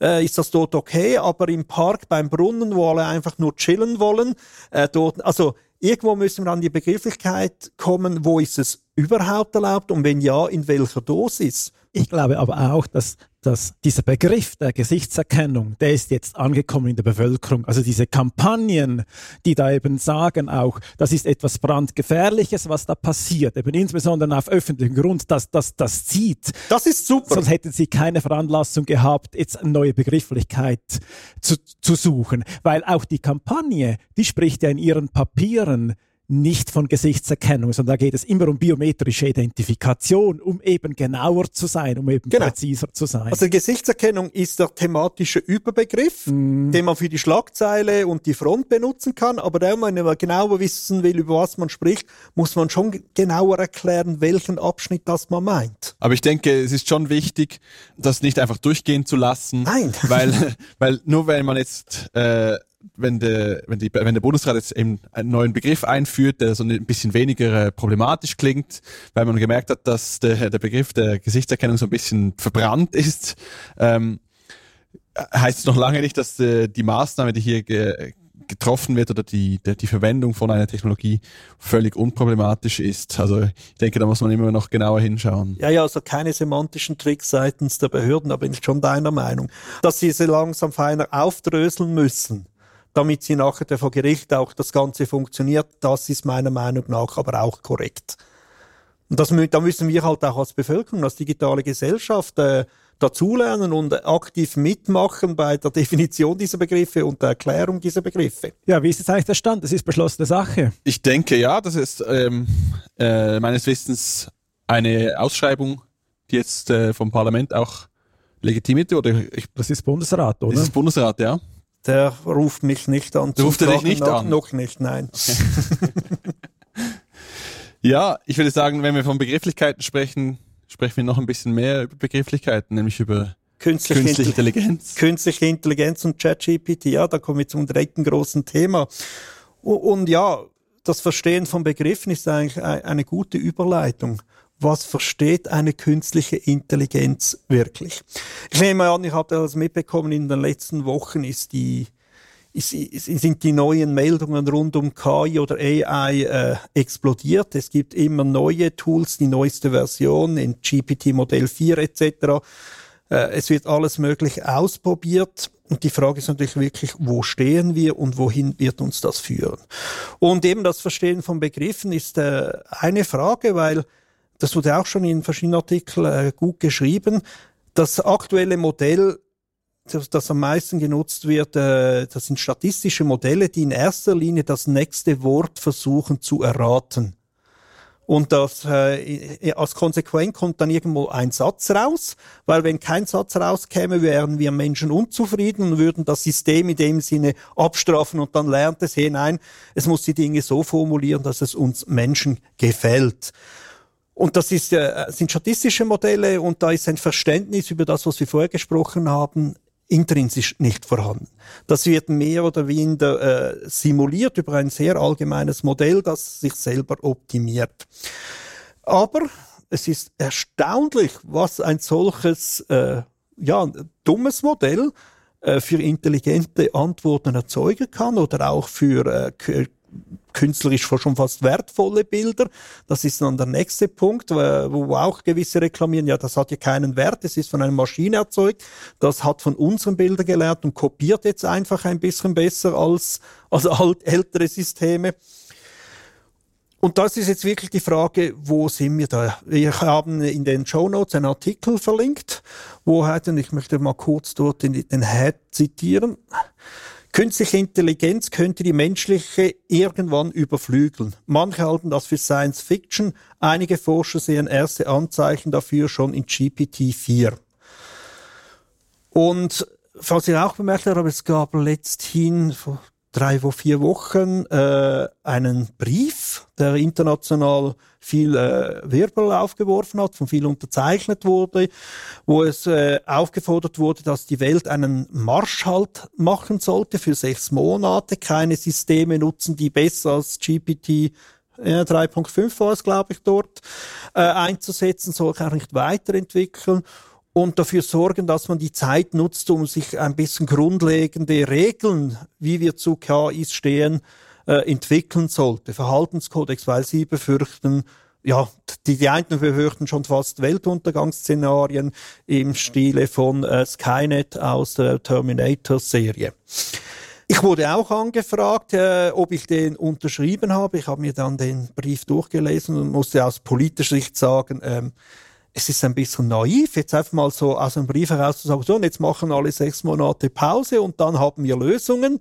Äh, ist das dort okay? Aber im Park beim Brunnen, wo alle einfach nur chillen wollen, äh, dort, also irgendwo müssen wir an die Begrifflichkeit kommen, wo ist es überhaupt erlaubt und wenn ja, in welcher Dosis? Ich glaube aber auch, dass, dass dieser Begriff der Gesichtserkennung, der ist jetzt angekommen in der Bevölkerung. Also diese Kampagnen, die da eben sagen auch, das ist etwas brandgefährliches, was da passiert, eben insbesondere auf öffentlichem Grund, dass das, das zieht. Das ist super. Sonst hätten sie keine Veranlassung gehabt, jetzt eine neue Begrifflichkeit zu, zu suchen. Weil auch die Kampagne, die spricht ja in ihren Papieren nicht von Gesichtserkennung, sondern da geht es immer um biometrische Identifikation, um eben genauer zu sein, um eben genau. präziser zu sein. Also Gesichtserkennung ist der thematische Überbegriff, mm. den man für die Schlagzeile und die Front benutzen kann, aber wenn man genauer wissen will, über was man spricht, muss man schon genauer erklären, welchen Abschnitt das man meint. Aber ich denke, es ist schon wichtig, das nicht einfach durchgehen zu lassen. Nein. Weil, weil nur weil man jetzt äh, wenn der, wenn, die, wenn der Bundesrat jetzt eben einen neuen Begriff einführt, der so ein bisschen weniger äh, problematisch klingt, weil man gemerkt hat, dass der, der Begriff der Gesichtserkennung so ein bisschen verbrannt ist, ähm, heißt es noch lange nicht, dass äh, die Maßnahme, die hier ge getroffen wird oder die, die, die Verwendung von einer Technologie völlig unproblematisch ist. Also ich denke, da muss man immer noch genauer hinschauen. Ja, ja, also keine semantischen Tricks seitens der Behörden, da bin ich schon deiner Meinung, dass sie sie langsam feiner aufdröseln müssen damit sie nachher vor Gericht auch das Ganze funktioniert. Das ist meiner Meinung nach aber auch korrekt. Und das, da müssen wir halt auch als Bevölkerung, als digitale Gesellschaft äh, dazulernen und aktiv mitmachen bei der Definition dieser Begriffe und der Erklärung dieser Begriffe. Ja, wie ist jetzt eigentlich der Stand? Das ist beschlossene Sache. Ich denke ja, das ist ähm, äh, meines Wissens eine Ausschreibung, die jetzt äh, vom Parlament auch legitimiert wurde. Ich, das ist Bundesrat, oder? Das ist Bundesrat, ja. Der ruft mich nicht an. Ruft er dich nicht noch, an? Noch nicht, nein. Okay. ja, ich würde sagen, wenn wir von Begrifflichkeiten sprechen, sprechen wir noch ein bisschen mehr über Begrifflichkeiten, nämlich über künstliche, künstliche Intelligenz. Künstliche Intelligenz und ChatGPT, ja, da kommen wir zum dritten großen Thema. Und ja, das Verstehen von Begriffen ist eigentlich eine gute Überleitung. Was versteht eine künstliche Intelligenz wirklich? Ich nehme an, ich habe das mitbekommen, in den letzten Wochen ist die sind die neuen Meldungen rund um KI oder AI äh, explodiert. Es gibt immer neue Tools, die neueste Version in GPT Modell 4 etc. Äh, es wird alles Mögliche ausprobiert. Und die Frage ist natürlich wirklich, wo stehen wir und wohin wird uns das führen? Und eben das Verstehen von Begriffen ist äh, eine Frage, weil das wurde auch schon in verschiedenen Artikeln äh, gut geschrieben. Das aktuelle Modell das, das am meisten genutzt wird, äh, das sind statistische Modelle, die in erster Linie das nächste Wort versuchen zu erraten. Und das, äh, als Konsequenz kommt dann irgendwo ein Satz raus, weil wenn kein Satz rauskäme, wären wir Menschen unzufrieden und würden das System in dem Sinne abstrafen und dann lernt es, hey nein, es muss die Dinge so formulieren, dass es uns Menschen gefällt. Und das ist, äh, sind statistische Modelle und da ist ein Verständnis über das, was wir vorher gesprochen haben, intrinsisch nicht vorhanden. Das wird mehr oder weniger äh, simuliert über ein sehr allgemeines Modell, das sich selber optimiert. Aber es ist erstaunlich, was ein solches äh, ja, dummes Modell äh, für intelligente Antworten erzeugen kann oder auch für äh, künstlerisch schon fast wertvolle Bilder. Das ist dann der nächste Punkt, wo auch gewisse reklamieren, ja, das hat ja keinen Wert, es ist von einer Maschine erzeugt, das hat von unseren Bildern gelernt und kopiert jetzt einfach ein bisschen besser als, als ältere Systeme. Und das ist jetzt wirklich die Frage, wo sind wir da? Wir haben in den Show Notes einen Artikel verlinkt, wo hat, und ich möchte mal kurz dort den, den Head zitieren. Künstliche Intelligenz könnte die menschliche irgendwann überflügeln. Manche halten das für Science Fiction. Einige Forscher sehen erste Anzeichen dafür schon in GPT-4. Und falls ihr auch bemerkt habt, es gab letzthin vor drei, vier Wochen äh, einen Brief, der international viel äh, Wirbel aufgeworfen hat, von viel unterzeichnet wurde, wo es äh, aufgefordert wurde, dass die Welt einen Marschhalt machen sollte für sechs Monate, keine Systeme nutzen, die besser als GPT 3.5 war es, glaube ich, dort äh, einzusetzen, soll auch nicht weiterentwickeln und dafür sorgen, dass man die Zeit nutzt, um sich ein bisschen grundlegende Regeln, wie wir zu KIs stehen, äh, entwickeln sollte. Verhaltenskodex, weil sie befürchten, ja, die, die einen befürchten schon fast Weltuntergangsszenarien im Stile von äh, Skynet aus der Terminator-Serie. Ich wurde auch angefragt, äh, ob ich den unterschrieben habe. Ich habe mir dann den Brief durchgelesen und musste aus politischer Sicht sagen, ähm, es ist ein bisschen naiv, jetzt einfach mal so aus einem Brief heraus zu sagen, so, und jetzt machen alle sechs Monate Pause und dann haben wir Lösungen.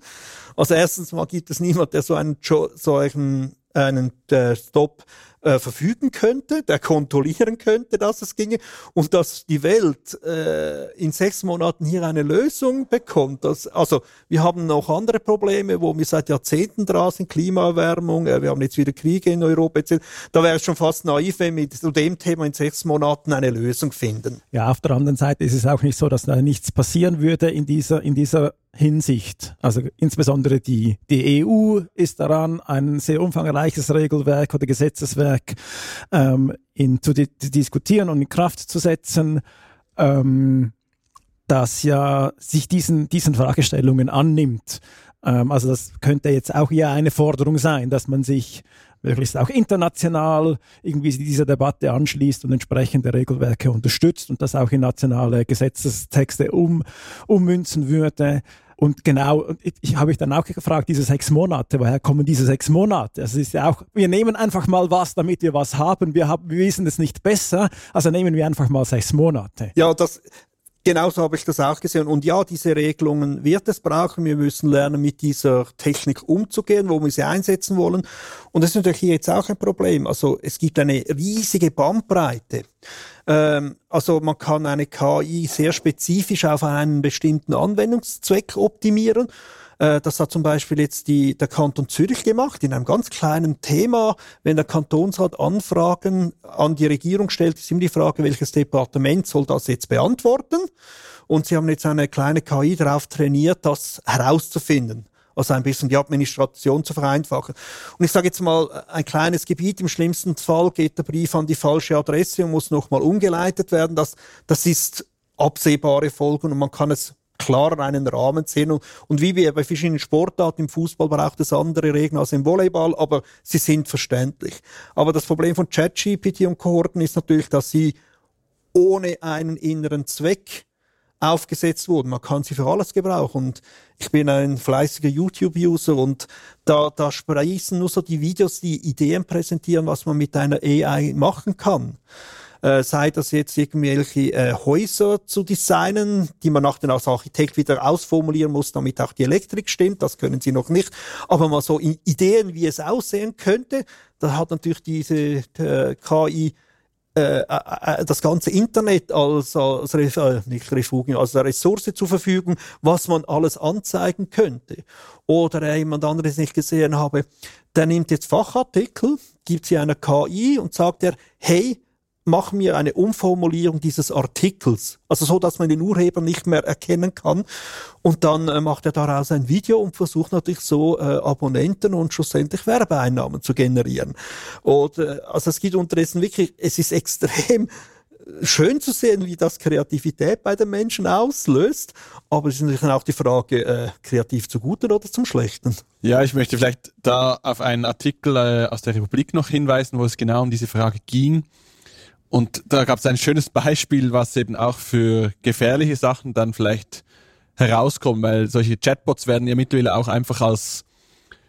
Also erstens mal gibt es niemand, der so einen, so einen, einen äh, Stop äh, verfügen könnte, der kontrollieren könnte, dass es ginge und dass die Welt äh, in sechs Monaten hier eine Lösung bekommt. Das, also wir haben noch andere Probleme, wo wir seit Jahrzehnten dran sind, Klimaerwärmung, äh, wir haben jetzt wieder Kriege in Europa etc. Da wäre es schon fast naiv, wenn wir zu dem Thema in sechs Monaten eine Lösung finden. Ja, auf der anderen Seite ist es auch nicht so, dass da nichts passieren würde in dieser, in dieser Hinsicht. Also insbesondere die, die EU ist daran, ein sehr umfangreiches Regelwerk oder Gesetzeswerk ähm, in, zu, di zu diskutieren und in Kraft zu setzen, ähm, das ja sich diesen, diesen Fragestellungen annimmt. Ähm, also das könnte jetzt auch ja eine Forderung sein, dass man sich möglichst auch international irgendwie dieser Debatte anschließt und entsprechende Regelwerke unterstützt und das auch in nationale Gesetzestexte um, ummünzen würde. Und genau, ich, habe ich dann auch gefragt, diese sechs Monate, woher kommen diese sechs Monate? Also ist ja auch, wir nehmen einfach mal was, damit wir was haben. Wir haben, wir wissen es nicht besser, also nehmen wir einfach mal sechs Monate. Ja, das, Genauso habe ich das auch gesehen. Und ja, diese Regelungen wird es brauchen. Wir müssen lernen, mit dieser Technik umzugehen, wo wir sie einsetzen wollen. Und das ist natürlich jetzt auch ein Problem. Also es gibt eine riesige Bandbreite. Ähm, also man kann eine KI sehr spezifisch auf einen bestimmten Anwendungszweck optimieren. Äh, das hat zum Beispiel jetzt die, der Kanton Zürich gemacht, in einem ganz kleinen Thema. Wenn der Kantonsrat Anfragen an die Regierung stellt, ist immer die Frage, welches Departement soll das jetzt beantworten? Und sie haben jetzt eine kleine KI darauf trainiert, das herauszufinden. Also ein bisschen die Administration zu vereinfachen. Und ich sage jetzt mal, ein kleines Gebiet, im schlimmsten Fall geht der Brief an die falsche Adresse und muss nochmal umgeleitet werden. Das, das ist absehbare Folgen und man kann es klarer einen Rahmen sehen. Und, und wie wir bei verschiedenen Sportarten im Fußball braucht es andere Regeln als im Volleyball, aber sie sind verständlich. Aber das Problem von ChatGPT und Kohorten ist natürlich, dass sie ohne einen inneren Zweck aufgesetzt wurden. Man kann sie für alles gebrauchen. Und ich bin ein fleißiger YouTube-User und da, da sprießen nur so die Videos, die Ideen präsentieren, was man mit einer AI machen kann äh, sei das jetzt irgendwelche äh, Häuser zu designen, die man nach als Architekt wieder ausformulieren muss, damit auch die Elektrik stimmt. Das können sie noch nicht. Aber mal so Ideen, wie es aussehen könnte, da hat natürlich diese äh, KI äh, äh, äh, das ganze Internet als, als äh, nicht Refugium, als Ressource zur Verfügung, was man alles anzeigen könnte. Oder jemand anderes nicht gesehen habe, der nimmt jetzt Fachartikel, gibt sie einer KI und sagt er, hey, mach mir eine Umformulierung dieses Artikels, also so, dass man den Urheber nicht mehr erkennen kann. Und dann äh, macht er daraus ein Video und versucht natürlich so äh, Abonnenten und schlussendlich Werbeeinnahmen zu generieren. Und äh, also es gibt unterdessen wirklich, es ist extrem schön zu sehen, wie das Kreativität bei den Menschen auslöst. Aber es ist natürlich auch die Frage, äh, kreativ zu Guten oder zum Schlechten. Ja, ich möchte vielleicht da auf einen Artikel äh, aus der Republik noch hinweisen, wo es genau um diese Frage ging. Und da gab es ein schönes Beispiel, was eben auch für gefährliche Sachen dann vielleicht herauskommt, weil solche Chatbots werden ja mittlerweile auch einfach als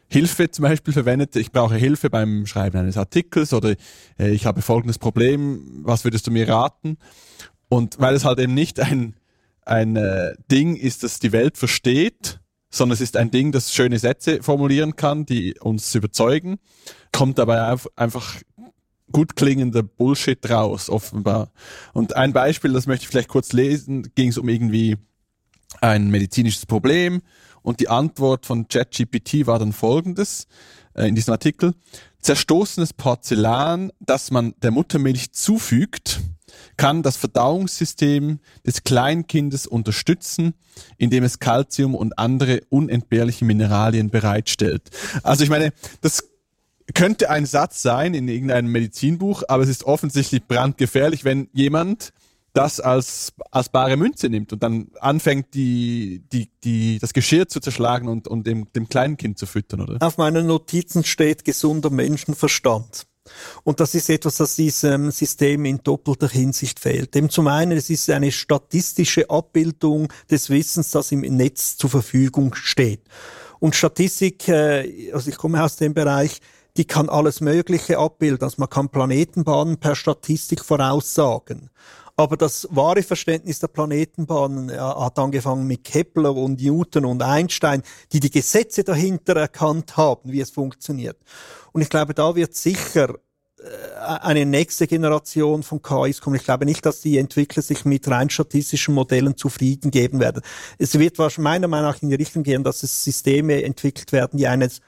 Hilfe zum Beispiel verwendet. Ich brauche Hilfe beim Schreiben eines Artikels oder äh, ich habe folgendes Problem, was würdest du mir raten? Und weil es halt eben nicht ein, ein äh, Ding ist, das die Welt versteht, sondern es ist ein Ding, das schöne Sätze formulieren kann, die uns überzeugen, kommt dabei einfach gut klingender Bullshit raus, offenbar. Und ein Beispiel, das möchte ich vielleicht kurz lesen, ging es um irgendwie ein medizinisches Problem und die Antwort von ChatGPT war dann folgendes äh, in diesem Artikel. Zerstoßenes Porzellan, das man der Muttermilch zufügt, kann das Verdauungssystem des Kleinkindes unterstützen, indem es Kalzium und andere unentbehrliche Mineralien bereitstellt. Also ich meine, das könnte ein Satz sein in irgendeinem Medizinbuch, aber es ist offensichtlich brandgefährlich, wenn jemand das als, als bare Münze nimmt und dann anfängt, die, die, die, das Geschirr zu zerschlagen und, und dem, dem kleinen Kind zu füttern, oder? Auf meinen Notizen steht gesunder Menschenverstand. Und das ist etwas, das diesem System in doppelter Hinsicht fehlt. Dem zum einen, es ist eine statistische Abbildung des Wissens, das im Netz zur Verfügung steht. Und Statistik, äh, also ich komme aus dem Bereich, die kann alles Mögliche abbilden. Also man kann Planetenbahnen per Statistik voraussagen. Aber das wahre Verständnis der Planetenbahnen ja, hat angefangen mit Kepler und Newton und Einstein, die die Gesetze dahinter erkannt haben, wie es funktioniert. Und ich glaube, da wird sicher äh, eine nächste Generation von KIs kommen. Ich glaube nicht, dass die Entwickler sich mit rein statistischen Modellen zufrieden geben werden. Es wird meiner Meinung nach in die Richtung gehen, dass es Systeme entwickelt werden, die eines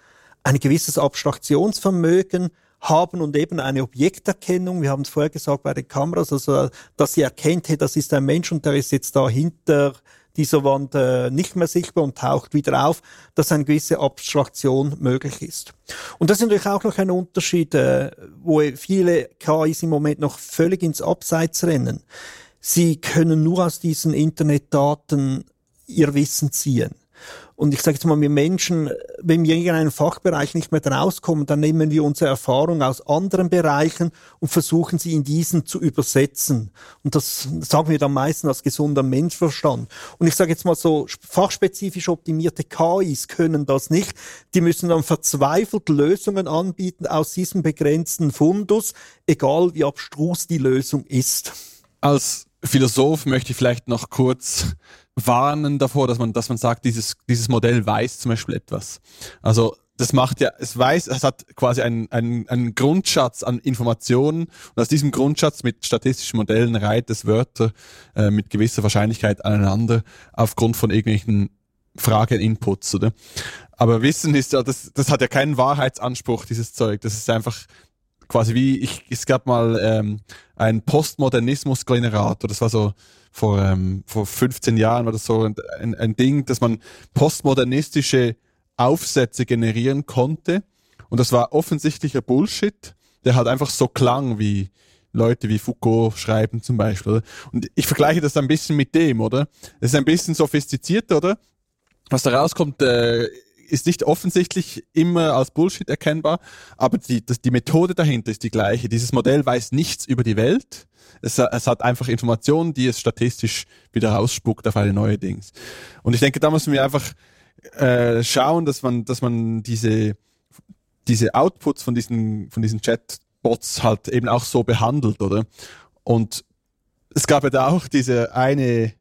ein gewisses Abstraktionsvermögen haben und eben eine Objekterkennung. Wir haben es vorher gesagt bei den Kameras, also dass sie erkennt, hey, das ist ein Mensch und der ist jetzt da hinter dieser Wand äh, nicht mehr sichtbar und taucht wieder auf, dass eine gewisse Abstraktion möglich ist. Und das ist natürlich auch noch ein Unterschied, äh, wo viele KIs im Moment noch völlig ins Abseits rennen. Sie können nur aus diesen Internetdaten ihr Wissen ziehen. Und ich sage jetzt mal, wir Menschen, wenn wir in irgendeinem Fachbereich nicht mehr rauskommen, dann nehmen wir unsere Erfahrung aus anderen Bereichen und versuchen sie in diesen zu übersetzen. Und das sagen wir dann meistens als gesunder Menschverstand. Und ich sage jetzt mal so, fachspezifisch optimierte KIs können das nicht. Die müssen dann verzweifelt Lösungen anbieten aus diesem begrenzten Fundus, egal wie abstrus die Lösung ist. Als Philosoph möchte ich vielleicht noch kurz warnen davor, dass man, dass man sagt, dieses, dieses Modell weiß zum Beispiel etwas. Also das macht ja, es weiß, es hat quasi einen, einen, einen Grundschatz an Informationen und aus diesem Grundschatz mit statistischen Modellen reiht es Wörter äh, mit gewisser Wahrscheinlichkeit aneinander aufgrund von irgendwelchen Fragen-Inputs, oder? Aber Wissen ist ja, das, das hat ja keinen Wahrheitsanspruch, dieses Zeug. Das ist einfach quasi wie, ich, es gab mal ähm, ein Postmodernismus-Generator, das war so vor, ähm, vor 15 Jahren war das so ein, ein Ding, dass man postmodernistische Aufsätze generieren konnte. Und das war offensichtlicher Bullshit, der halt einfach so klang wie Leute wie Foucault schreiben zum Beispiel. Oder? Und ich vergleiche das ein bisschen mit dem, oder? Es ist ein bisschen sophistiziert, oder? Was da rauskommt, äh, ist nicht offensichtlich immer als Bullshit erkennbar, aber die, das, die Methode dahinter ist die gleiche. Dieses Modell weiß nichts über die Welt, es, es hat einfach Informationen, die es statistisch wieder rausspuckt auf eine neue Dings. Und ich denke, da müssen wir einfach äh, schauen, dass man, dass man diese, diese Outputs von diesen, von diesen Chatbots halt eben auch so behandelt, oder? Und es gab ja da auch diese eine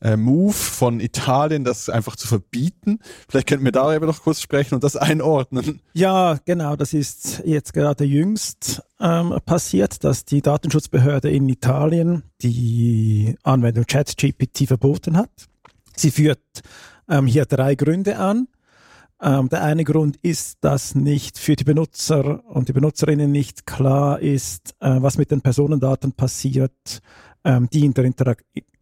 äh, Move von Italien, das einfach zu verbieten. Vielleicht könnten wir darüber noch kurz sprechen und das einordnen. Ja, genau, das ist jetzt gerade jüngst ähm, passiert, dass die Datenschutzbehörde in Italien die Anwendung ChatGPT verboten hat. Sie führt ähm, hier drei Gründe an. Ähm, der eine Grund ist, dass nicht für die Benutzer und die Benutzerinnen nicht klar ist, äh, was mit den Personendaten passiert, ähm, die, in der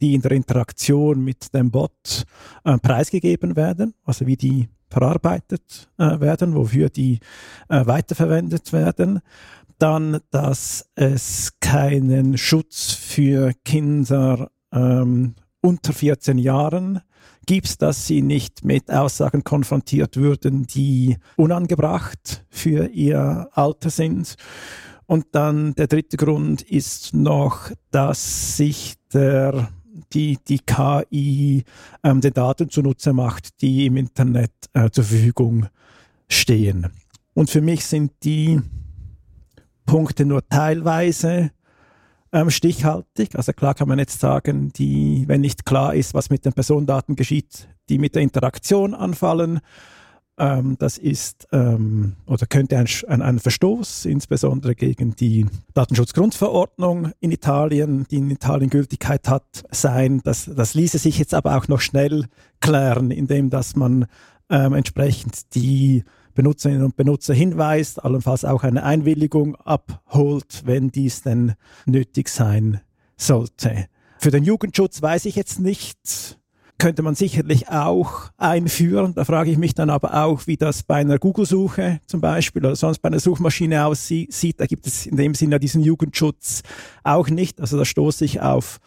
die in der Interaktion mit dem Bot äh, preisgegeben werden, also wie die verarbeitet äh, werden, wofür die äh, weiterverwendet werden. Dann, dass es keinen Schutz für Kinder ähm, unter 14 Jahren gibt, dass sie nicht mit Aussagen konfrontiert würden, die unangebracht für ihr Alter sind. Und dann der dritte Grund ist noch, dass sich der, die, die KI ähm, den Daten zunutze macht, die im Internet äh, zur Verfügung stehen. Und für mich sind die Punkte nur teilweise ähm, stichhaltig. Also klar kann man jetzt sagen, die, wenn nicht klar ist, was mit den Personendaten geschieht, die mit der Interaktion anfallen, ähm, das ist ähm, oder könnte ein, ein, ein, Verstoß insbesondere gegen die Datenschutzgrundverordnung in Italien, die in Italien Gültigkeit hat, sein. Das, das ließe sich jetzt aber auch noch schnell klären, indem dass man ähm, entsprechend die Benutzerinnen und Benutzer hinweist, allenfalls auch eine Einwilligung abholt, wenn dies denn nötig sein sollte. Für den Jugendschutz weiß ich jetzt nicht, könnte man sicherlich auch einführen. Da frage ich mich dann aber auch, wie das bei einer Google-Suche zum Beispiel oder sonst bei einer Suchmaschine aussieht. Da gibt es in dem Sinne diesen Jugendschutz auch nicht. Also da stoße ich auf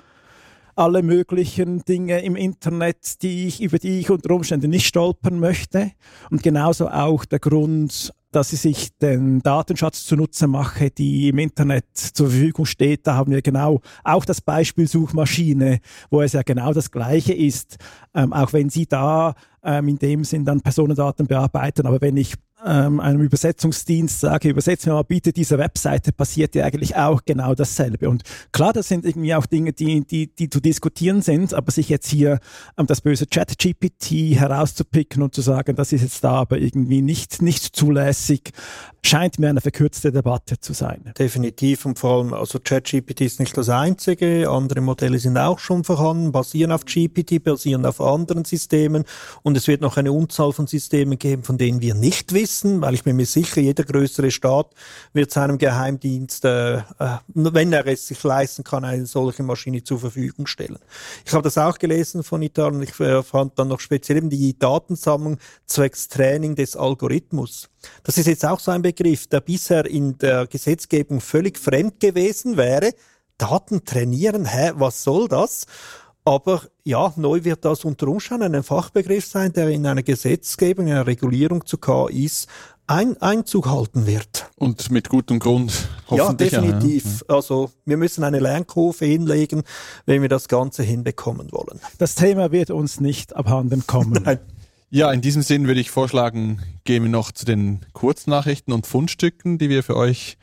alle möglichen Dinge im Internet, die ich, über die ich unter Umständen nicht stolpern möchte. Und genauso auch der Grund, dass ich sich den Datenschatz zunutze mache, die im Internet zur Verfügung steht. Da haben wir genau auch das Beispiel Suchmaschine, wo es ja genau das Gleiche ist. Ähm, auch wenn Sie da ähm, in dem Sinn dann Personendaten bearbeiten, aber wenn ich ähm, einem Übersetzungsdienst sage, übersetze mir mal bitte diese Webseite, passiert ja eigentlich auch genau dasselbe. Und klar, das sind irgendwie auch Dinge, die, die, die zu diskutieren sind, aber sich jetzt hier ähm, das böse Chat-GPT herauszupicken und zu sagen, das ist jetzt da aber irgendwie nicht, nicht zulässig, scheint mir eine verkürzte Debatte zu sein. Definitiv und vor allem, also ChatGPT ist nicht das einzige, andere Modelle sind auch schon vorhanden, basieren auf GPT, basieren auf anderen Systemen und es wird noch eine Unzahl von Systemen geben, von denen wir nicht wissen, wissen, weil ich bin mir sicher, jeder größere Staat wird seinem Geheimdienst, äh, äh, wenn er es sich leisten kann, eine solche Maschine zur Verfügung stellen. Ich habe das auch gelesen von Italien. Ich äh, fand dann noch speziell eben die Datensammlung zwecks Training des Algorithmus. Das ist jetzt auch so ein Begriff, der bisher in der Gesetzgebung völlig fremd gewesen wäre. Daten trainieren, hä, was soll das? Aber ja, neu wird das unter Umständen ein Fachbegriff sein, der in einer Gesetzgebung, einer Regulierung zu KIs ein Einzug halten wird. Und mit gutem Grund. Ja, definitiv. Ja. Also wir müssen eine Lernkurve hinlegen, wenn wir das Ganze hinbekommen wollen. Das Thema wird uns nicht abhanden kommen. Nein. Ja, in diesem Sinn würde ich vorschlagen, gehen wir noch zu den Kurznachrichten und Fundstücken, die wir für euch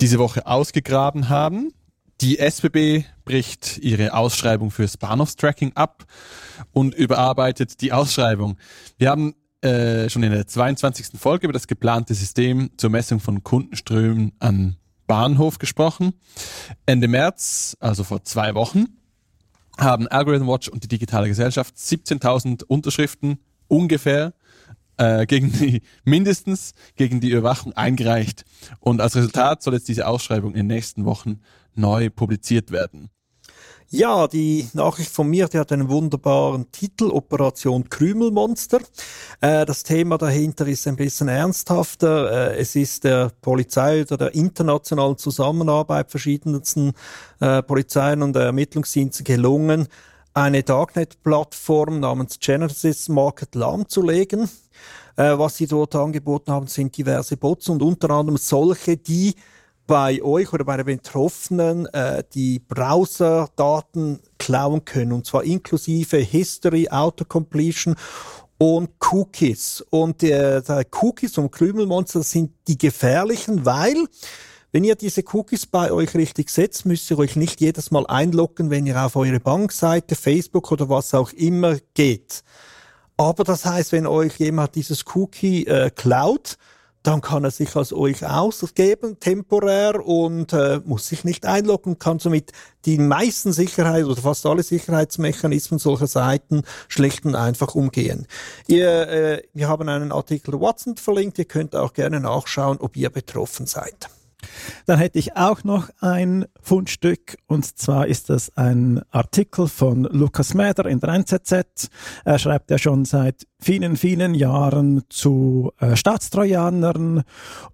diese Woche ausgegraben haben. Die SBB bricht ihre Ausschreibung fürs Bahnhofstracking ab und überarbeitet die Ausschreibung. Wir haben äh, schon in der 22. Folge über das geplante System zur Messung von Kundenströmen an Bahnhof gesprochen. Ende März, also vor zwei Wochen, haben Algorithm Watch und die digitale Gesellschaft 17.000 Unterschriften ungefähr äh, gegen die, mindestens gegen die Überwachung eingereicht. Und als Resultat soll jetzt diese Ausschreibung in den nächsten Wochen neu publiziert werden. Ja, die Nachricht von mir, die hat einen wunderbaren Titel, Operation Krümelmonster. Äh, das Thema dahinter ist ein bisschen ernsthafter. Äh, es ist der Polizei oder der internationalen Zusammenarbeit verschiedensten äh, Polizeien und Ermittlungsdiensten gelungen, eine Darknet-Plattform namens Genesis Market lahmzulegen. Äh, was sie dort angeboten haben, sind diverse Bots und unter anderem solche, die bei euch oder bei den Betroffenen äh, die Browser-Daten klauen können. Und zwar inklusive History, Autocompletion und Cookies. Und äh, Cookies und Krümelmonster sind die gefährlichen, weil wenn ihr diese Cookies bei euch richtig setzt, müsst ihr euch nicht jedes Mal einloggen, wenn ihr auf eure Bankseite, Facebook oder was auch immer geht. Aber das heißt, wenn euch jemand dieses Cookie äh, klaut, dann kann er sich als euch ausgeben, temporär, und äh, muss sich nicht einloggen, kann somit die meisten Sicherheit oder fast alle Sicherheitsmechanismen solcher Seiten schlicht und einfach umgehen. Ihr, äh, wir haben einen Artikel Watson verlinkt, ihr könnt auch gerne nachschauen, ob ihr betroffen seid. Dann hätte ich auch noch ein Fundstück und zwar ist das ein Artikel von Lukas Mäder in der NZZ. Er schreibt ja schon seit vielen, vielen Jahren zu äh, Staatstrojanern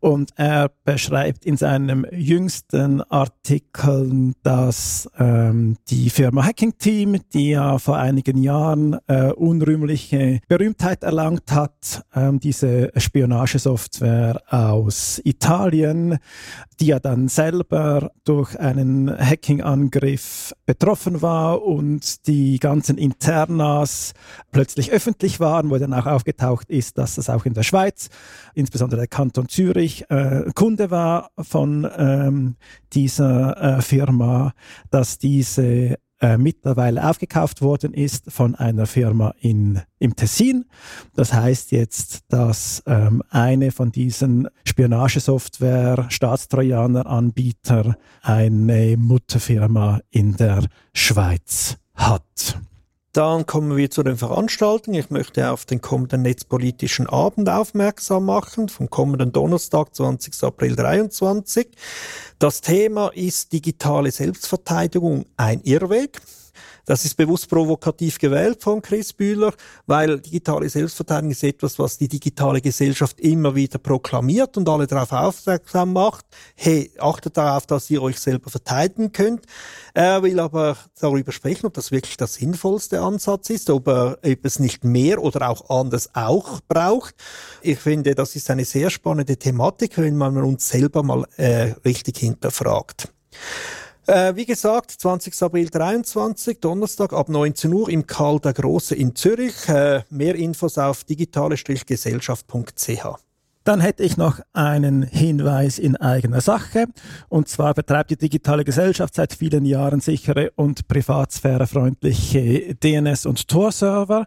und er beschreibt in seinem jüngsten Artikel, dass ähm, die Firma Hacking Team, die ja vor einigen Jahren äh, unrühmliche Berühmtheit erlangt hat, ähm, diese Spionagesoftware aus Italien, die ja dann selber durch einen Hacking-Angriff betroffen war und die ganzen Internas plötzlich öffentlich waren, wo dann auch aufgetaucht ist, dass es auch in der Schweiz, insbesondere der Kanton Zürich, äh, Kunde war von ähm, dieser äh, Firma, dass diese äh, mittlerweile aufgekauft worden ist von einer Firma in, im Tessin. Das heißt jetzt, dass ähm, eine von diesen Spionagesoftware Staatstrojaner-Anbieter eine Mutterfirma in der Schweiz hat. Dann kommen wir zu den Veranstaltungen. Ich möchte auf den kommenden netzpolitischen Abend aufmerksam machen, vom kommenden Donnerstag, 20. April 23. Das Thema ist digitale Selbstverteidigung, ein Irrweg. Das ist bewusst provokativ gewählt von Chris Bühler, weil digitale Selbstverteidigung ist etwas, was die digitale Gesellschaft immer wieder proklamiert und alle darauf aufmerksam macht. Hey, achtet darauf, dass ihr euch selber verteidigen könnt. Er will aber darüber sprechen, ob das wirklich der sinnvollste Ansatz ist, ob, er, ob es nicht mehr oder auch anders auch braucht. Ich finde, das ist eine sehr spannende Thematik, wenn man uns selber mal äh, richtig hinterfragt. Äh, wie gesagt, 20. April 23, Donnerstag ab 19 Uhr im Karl der Große in Zürich. Äh, mehr Infos auf digitale-gesellschaft.ch. Dann hätte ich noch einen Hinweis in eigener Sache. Und zwar betreibt die digitale Gesellschaft seit vielen Jahren sichere und privatsphärefreundliche DNS- und Tor-Server.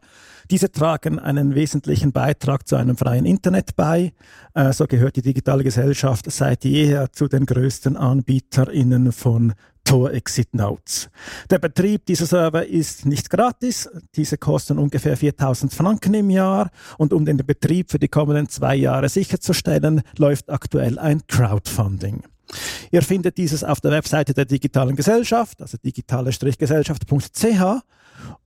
Diese tragen einen wesentlichen Beitrag zu einem freien Internet bei. Äh, so gehört die digitale Gesellschaft seit jeher zu den größten AnbieterInnen von Tor Exit Notes. Der Betrieb dieser Server ist nicht gratis. Diese kosten ungefähr 4000 Franken im Jahr. Und um den Betrieb für die kommenden zwei Jahre sicherzustellen, läuft aktuell ein Crowdfunding. Ihr findet dieses auf der Webseite der digitalen Gesellschaft, also digitale-gesellschaft.ch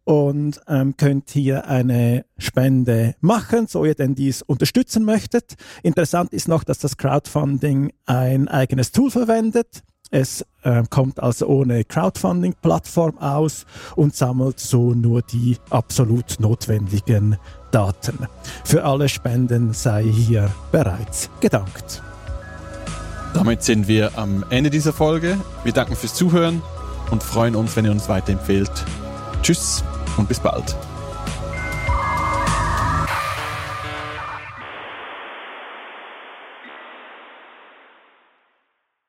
und ähm, könnt hier eine Spende machen, so ihr denn dies unterstützen möchtet. Interessant ist noch, dass das Crowdfunding ein eigenes Tool verwendet. Es äh, kommt also ohne Crowdfunding-Plattform aus und sammelt so nur die absolut notwendigen Daten. Für alle Spenden sei hier bereits gedankt. Damit sind wir am Ende dieser Folge. Wir danken fürs Zuhören und freuen uns, wenn ihr uns weiterempfehlt. Tschüss und bis bald.